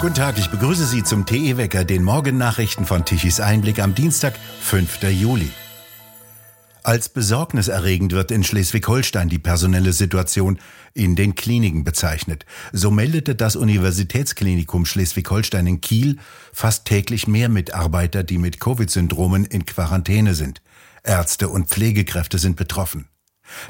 Guten Tag, ich begrüße Sie zum TE Wecker, den Morgennachrichten von Tichys Einblick am Dienstag, 5. Juli. Als besorgniserregend wird in Schleswig-Holstein die personelle Situation in den Kliniken bezeichnet. So meldete das Universitätsklinikum Schleswig-Holstein in Kiel fast täglich mehr Mitarbeiter, die mit Covid-Syndromen in Quarantäne sind. Ärzte und Pflegekräfte sind betroffen.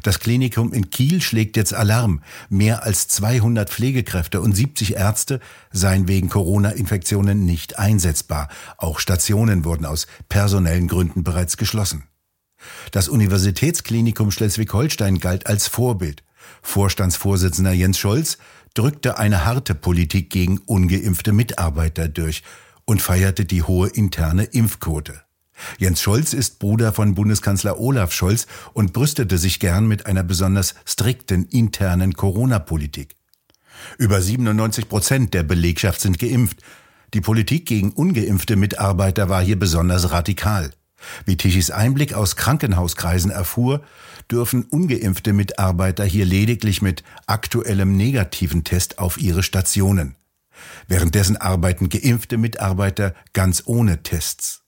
Das Klinikum in Kiel schlägt jetzt Alarm. Mehr als 200 Pflegekräfte und 70 Ärzte seien wegen Corona-Infektionen nicht einsetzbar. Auch Stationen wurden aus personellen Gründen bereits geschlossen. Das Universitätsklinikum Schleswig-Holstein galt als Vorbild. Vorstandsvorsitzender Jens Scholz drückte eine harte Politik gegen ungeimpfte Mitarbeiter durch und feierte die hohe interne Impfquote. Jens Scholz ist Bruder von Bundeskanzler Olaf Scholz und brüstete sich gern mit einer besonders strikten internen Corona-Politik. Über 97 Prozent der Belegschaft sind geimpft. Die Politik gegen ungeimpfte Mitarbeiter war hier besonders radikal. Wie Tichys Einblick aus Krankenhauskreisen erfuhr, dürfen ungeimpfte Mitarbeiter hier lediglich mit aktuellem negativen Test auf ihre Stationen. Währenddessen arbeiten geimpfte Mitarbeiter ganz ohne Tests.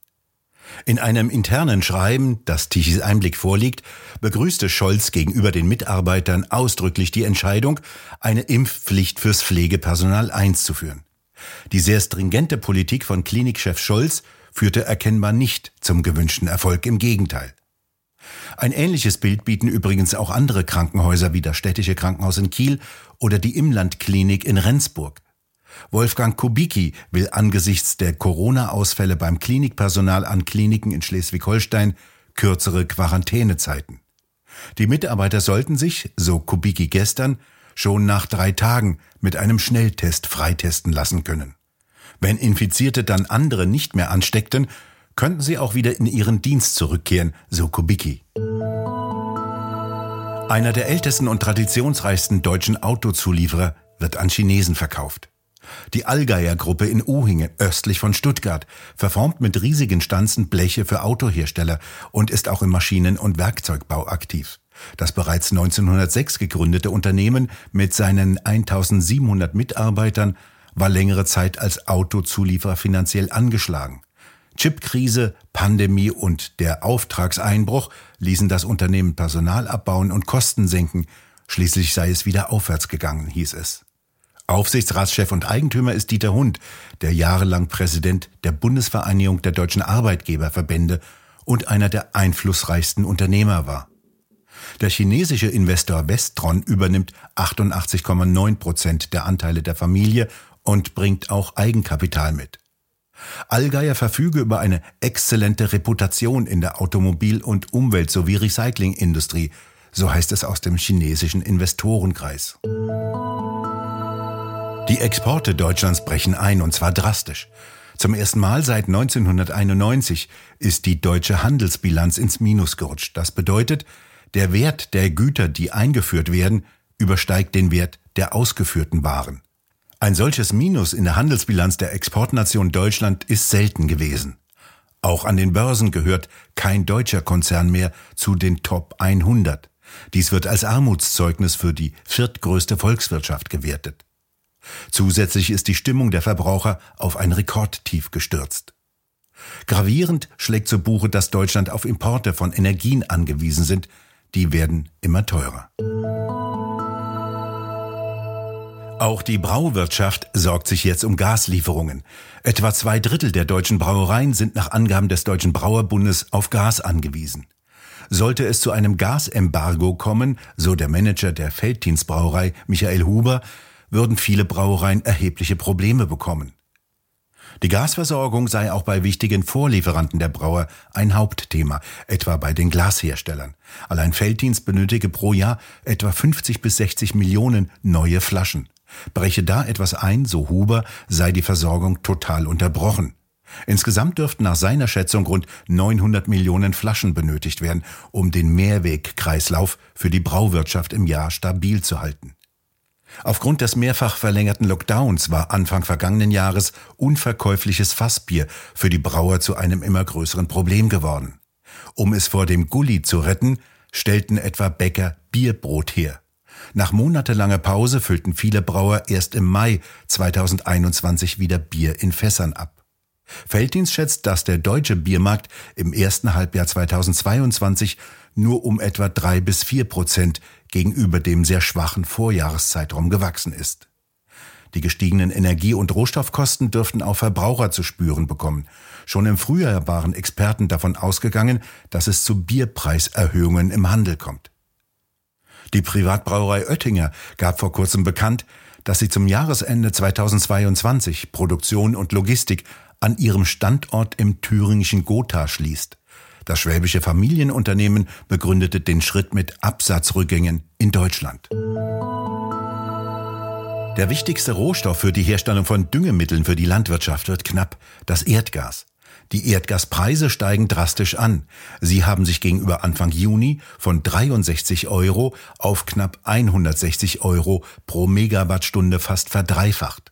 In einem internen Schreiben, das Tichys Einblick vorliegt, begrüßte Scholz gegenüber den Mitarbeitern ausdrücklich die Entscheidung, eine Impfpflicht fürs Pflegepersonal einzuführen. Die sehr stringente Politik von Klinikchef Scholz führte erkennbar nicht zum gewünschten Erfolg, im Gegenteil. Ein ähnliches Bild bieten übrigens auch andere Krankenhäuser wie das Städtische Krankenhaus in Kiel oder die Imlandklinik in Rendsburg. Wolfgang Kubicki will angesichts der Corona-Ausfälle beim Klinikpersonal an Kliniken in Schleswig-Holstein kürzere Quarantänezeiten. Die Mitarbeiter sollten sich, so Kubicki gestern, schon nach drei Tagen mit einem Schnelltest freitesten lassen können. Wenn Infizierte dann andere nicht mehr ansteckten, könnten sie auch wieder in ihren Dienst zurückkehren, so Kubicki. Einer der ältesten und traditionsreichsten deutschen Autozulieferer wird an Chinesen verkauft. Die Allgeier Gruppe in Uhingen, östlich von Stuttgart, verformt mit riesigen Stanzen Bleche für Autohersteller und ist auch im Maschinen- und Werkzeugbau aktiv. Das bereits 1906 gegründete Unternehmen mit seinen 1700 Mitarbeitern war längere Zeit als Autozulieferer finanziell angeschlagen. Chipkrise, Pandemie und der Auftragseinbruch ließen das Unternehmen Personal abbauen und Kosten senken. Schließlich sei es wieder aufwärts gegangen, hieß es. Aufsichtsratschef und Eigentümer ist Dieter Hund, der jahrelang Präsident der Bundesvereinigung der deutschen Arbeitgeberverbände und einer der einflussreichsten Unternehmer war. Der chinesische Investor Westron übernimmt 88,9 Prozent der Anteile der Familie und bringt auch Eigenkapital mit. Allgeier verfüge über eine exzellente Reputation in der Automobil- und Umwelt- sowie Recyclingindustrie, so heißt es aus dem chinesischen Investorenkreis. Die Exporte Deutschlands brechen ein, und zwar drastisch. Zum ersten Mal seit 1991 ist die deutsche Handelsbilanz ins Minus gerutscht. Das bedeutet, der Wert der Güter, die eingeführt werden, übersteigt den Wert der ausgeführten Waren. Ein solches Minus in der Handelsbilanz der Exportnation Deutschland ist selten gewesen. Auch an den Börsen gehört kein deutscher Konzern mehr zu den Top 100. Dies wird als Armutszeugnis für die viertgrößte Volkswirtschaft gewertet. Zusätzlich ist die Stimmung der Verbraucher auf ein Rekordtief gestürzt. Gravierend schlägt zu Buche, dass Deutschland auf Importe von Energien angewiesen sind, die werden immer teurer. Auch die Brauwirtschaft sorgt sich jetzt um Gaslieferungen. Etwa zwei Drittel der deutschen Brauereien sind nach Angaben des Deutschen Brauerbundes auf Gas angewiesen. Sollte es zu einem Gasembargo kommen, so der Manager der Felddienstbrauerei Michael Huber, würden viele Brauereien erhebliche Probleme bekommen. Die Gasversorgung sei auch bei wichtigen Vorlieferanten der Brauer ein Hauptthema, etwa bei den Glasherstellern. Allein Felddienst benötige pro Jahr etwa 50 bis 60 Millionen neue Flaschen. Breche da etwas ein, so Huber, sei die Versorgung total unterbrochen. Insgesamt dürften nach seiner Schätzung rund 900 Millionen Flaschen benötigt werden, um den Mehrwegkreislauf für die Brauwirtschaft im Jahr stabil zu halten. Aufgrund des mehrfach verlängerten Lockdowns war Anfang vergangenen Jahres unverkäufliches Fassbier für die Brauer zu einem immer größeren Problem geworden. Um es vor dem Gully zu retten, stellten etwa Bäcker Bierbrot her. Nach monatelanger Pause füllten viele Brauer erst im Mai 2021 wieder Bier in Fässern ab. Felddienst schätzt, dass der deutsche Biermarkt im ersten Halbjahr 2022 nur um etwa drei bis vier Prozent gegenüber dem sehr schwachen Vorjahreszeitraum gewachsen ist. Die gestiegenen Energie- und Rohstoffkosten dürften auch Verbraucher zu spüren bekommen. Schon im Frühjahr waren Experten davon ausgegangen, dass es zu Bierpreiserhöhungen im Handel kommt. Die Privatbrauerei Oettinger gab vor kurzem bekannt, dass sie zum Jahresende 2022 Produktion und Logistik an ihrem Standort im thüringischen Gotha schließt. Das schwäbische Familienunternehmen begründete den Schritt mit Absatzrückgängen in Deutschland. Der wichtigste Rohstoff für die Herstellung von Düngemitteln für die Landwirtschaft wird knapp, das Erdgas. Die Erdgaspreise steigen drastisch an. Sie haben sich gegenüber Anfang Juni von 63 Euro auf knapp 160 Euro pro Megawattstunde fast verdreifacht.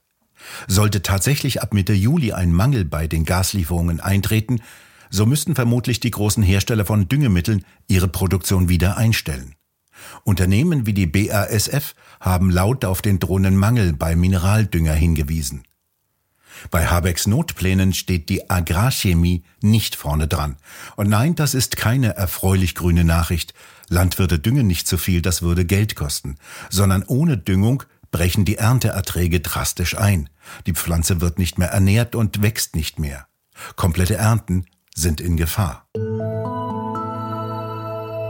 Sollte tatsächlich ab Mitte Juli ein Mangel bei den Gaslieferungen eintreten, so müssten vermutlich die großen Hersteller von Düngemitteln ihre Produktion wieder einstellen. Unternehmen wie die BASF haben laut auf den drohenden Mangel bei Mineraldünger hingewiesen. Bei Habecks Notplänen steht die Agrarchemie nicht vorne dran. Und nein, das ist keine erfreulich grüne Nachricht. Landwirte düngen nicht zu viel, das würde Geld kosten. Sondern ohne Düngung brechen die Ernteerträge drastisch ein. Die Pflanze wird nicht mehr ernährt und wächst nicht mehr. Komplette Ernten sind in Gefahr.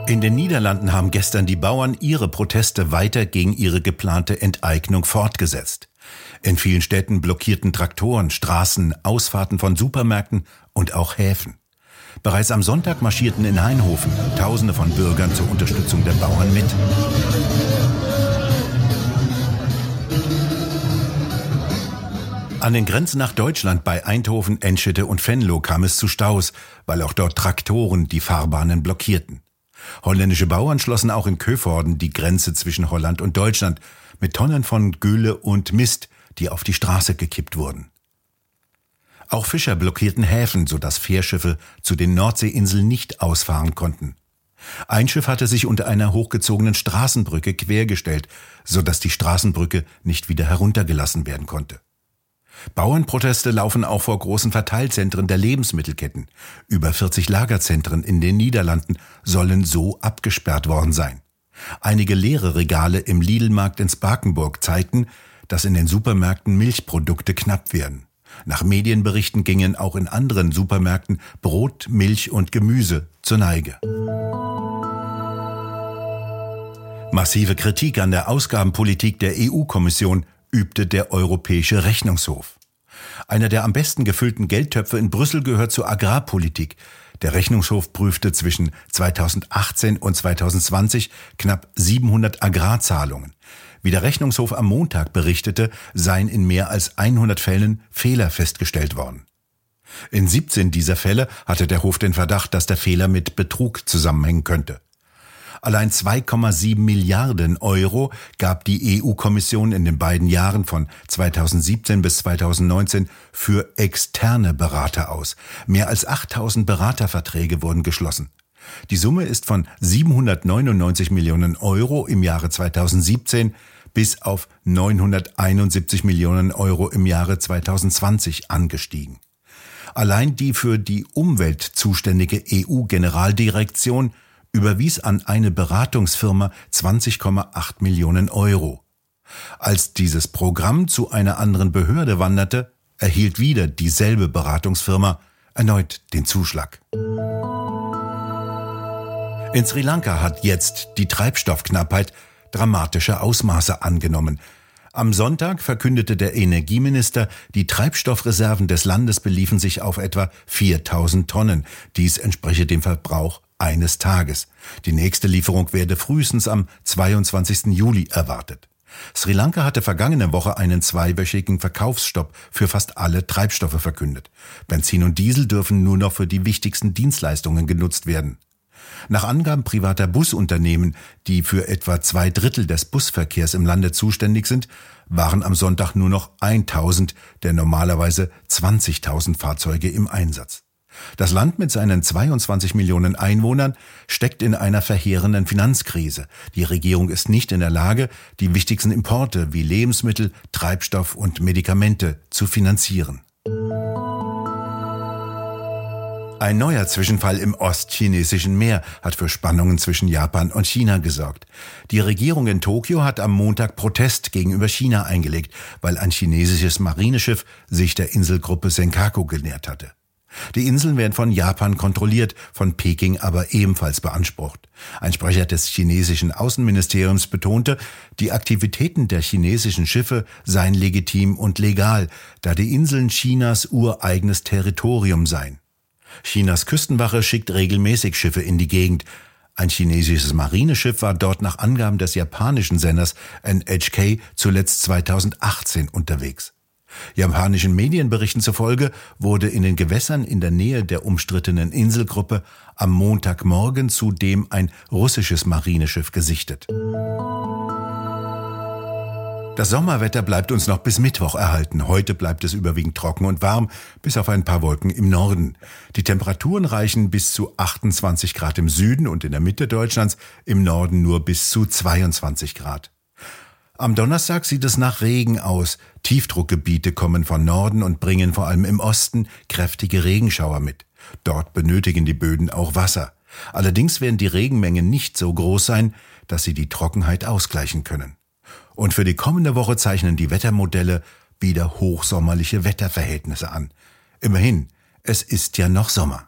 In den Niederlanden haben gestern die Bauern ihre Proteste weiter gegen ihre geplante Enteignung fortgesetzt. In vielen Städten blockierten Traktoren Straßen, Ausfahrten von Supermärkten und auch Häfen. Bereits am Sonntag marschierten in Hainhofen Tausende von Bürgern zur Unterstützung der Bauern mit. An den Grenzen nach Deutschland bei Eindhoven, Enschede und Venlo kam es zu Staus, weil auch dort Traktoren die Fahrbahnen blockierten. Holländische Bauern schlossen auch in Köforden die Grenze zwischen Holland und Deutschland mit Tonnen von Gülle und Mist, die auf die Straße gekippt wurden. Auch Fischer blockierten Häfen, sodass Fährschiffe zu den Nordseeinseln nicht ausfahren konnten. Ein Schiff hatte sich unter einer hochgezogenen Straßenbrücke quergestellt, sodass die Straßenbrücke nicht wieder heruntergelassen werden konnte. Bauernproteste laufen auch vor großen Verteilzentren der Lebensmittelketten. Über 40 Lagerzentren in den Niederlanden sollen so abgesperrt worden sein. Einige leere Regale im Lidl-Markt in Spakenburg zeigten, dass in den Supermärkten Milchprodukte knapp werden. Nach Medienberichten gingen auch in anderen Supermärkten Brot, Milch und Gemüse zur Neige. Massive Kritik an der Ausgabenpolitik der EU-Kommission übte der Europäische Rechnungshof. Einer der am besten gefüllten Geldtöpfe in Brüssel gehört zur Agrarpolitik. Der Rechnungshof prüfte zwischen 2018 und 2020 knapp 700 Agrarzahlungen. Wie der Rechnungshof am Montag berichtete, seien in mehr als 100 Fällen Fehler festgestellt worden. In 17 dieser Fälle hatte der Hof den Verdacht, dass der Fehler mit Betrug zusammenhängen könnte. Allein 2,7 Milliarden Euro gab die EU-Kommission in den beiden Jahren von 2017 bis 2019 für externe Berater aus. Mehr als 8000 Beraterverträge wurden geschlossen. Die Summe ist von 799 Millionen Euro im Jahre 2017 bis auf 971 Millionen Euro im Jahre 2020 angestiegen. Allein die für die Umwelt zuständige EU-Generaldirektion überwies an eine Beratungsfirma 20,8 Millionen Euro. Als dieses Programm zu einer anderen Behörde wanderte, erhielt wieder dieselbe Beratungsfirma erneut den Zuschlag. In Sri Lanka hat jetzt die Treibstoffknappheit dramatische Ausmaße angenommen. Am Sonntag verkündete der Energieminister, die Treibstoffreserven des Landes beliefen sich auf etwa 4000 Tonnen. Dies entspreche dem Verbrauch eines Tages. Die nächste Lieferung werde frühestens am 22. Juli erwartet. Sri Lanka hatte vergangene Woche einen zweiwöchigen Verkaufsstopp für fast alle Treibstoffe verkündet. Benzin und Diesel dürfen nur noch für die wichtigsten Dienstleistungen genutzt werden. Nach Angaben privater Busunternehmen, die für etwa zwei Drittel des Busverkehrs im Lande zuständig sind, waren am Sonntag nur noch 1000 der normalerweise 20.000 Fahrzeuge im Einsatz. Das Land mit seinen 22 Millionen Einwohnern steckt in einer verheerenden Finanzkrise. Die Regierung ist nicht in der Lage, die wichtigsten Importe wie Lebensmittel, Treibstoff und Medikamente zu finanzieren. Ein neuer Zwischenfall im ostchinesischen Meer hat für Spannungen zwischen Japan und China gesorgt. Die Regierung in Tokio hat am Montag Protest gegenüber China eingelegt, weil ein chinesisches Marineschiff sich der Inselgruppe Senkaku genährt hatte. Die Inseln werden von Japan kontrolliert, von Peking aber ebenfalls beansprucht. Ein Sprecher des chinesischen Außenministeriums betonte, die Aktivitäten der chinesischen Schiffe seien legitim und legal, da die Inseln Chinas ureigenes Territorium seien. Chinas Küstenwache schickt regelmäßig Schiffe in die Gegend. Ein chinesisches Marineschiff war dort nach Angaben des japanischen Senders NHK zuletzt 2018 unterwegs. Japanischen Medienberichten zufolge wurde in den Gewässern in der Nähe der umstrittenen Inselgruppe am Montagmorgen zudem ein russisches Marineschiff gesichtet. Das Sommerwetter bleibt uns noch bis Mittwoch erhalten. Heute bleibt es überwiegend trocken und warm, bis auf ein paar Wolken im Norden. Die Temperaturen reichen bis zu 28 Grad im Süden und in der Mitte Deutschlands, im Norden nur bis zu 22 Grad. Am Donnerstag sieht es nach Regen aus. Tiefdruckgebiete kommen von Norden und bringen vor allem im Osten kräftige Regenschauer mit. Dort benötigen die Böden auch Wasser. Allerdings werden die Regenmengen nicht so groß sein, dass sie die Trockenheit ausgleichen können. Und für die kommende Woche zeichnen die Wettermodelle wieder hochsommerliche Wetterverhältnisse an. Immerhin, es ist ja noch Sommer.